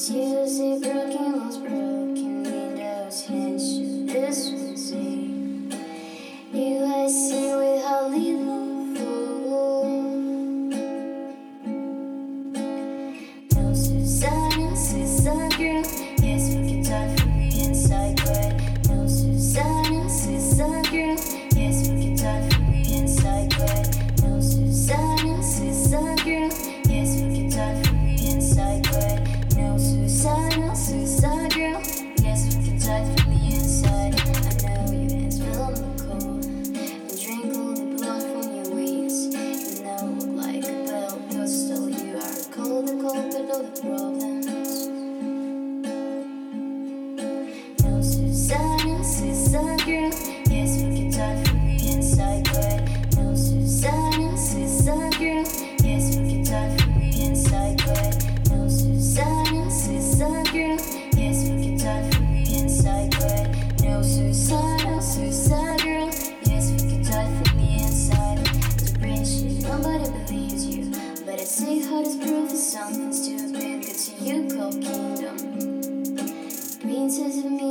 It's music, broken lost, breath. have to. No Susanna, Susanna girl. Yes, we can talk from and inside, but no Susanna, Susanna girl. Yes, we can talk from Sweetheart is proof of something stupid. big. It's a you go kingdom. Princess of me.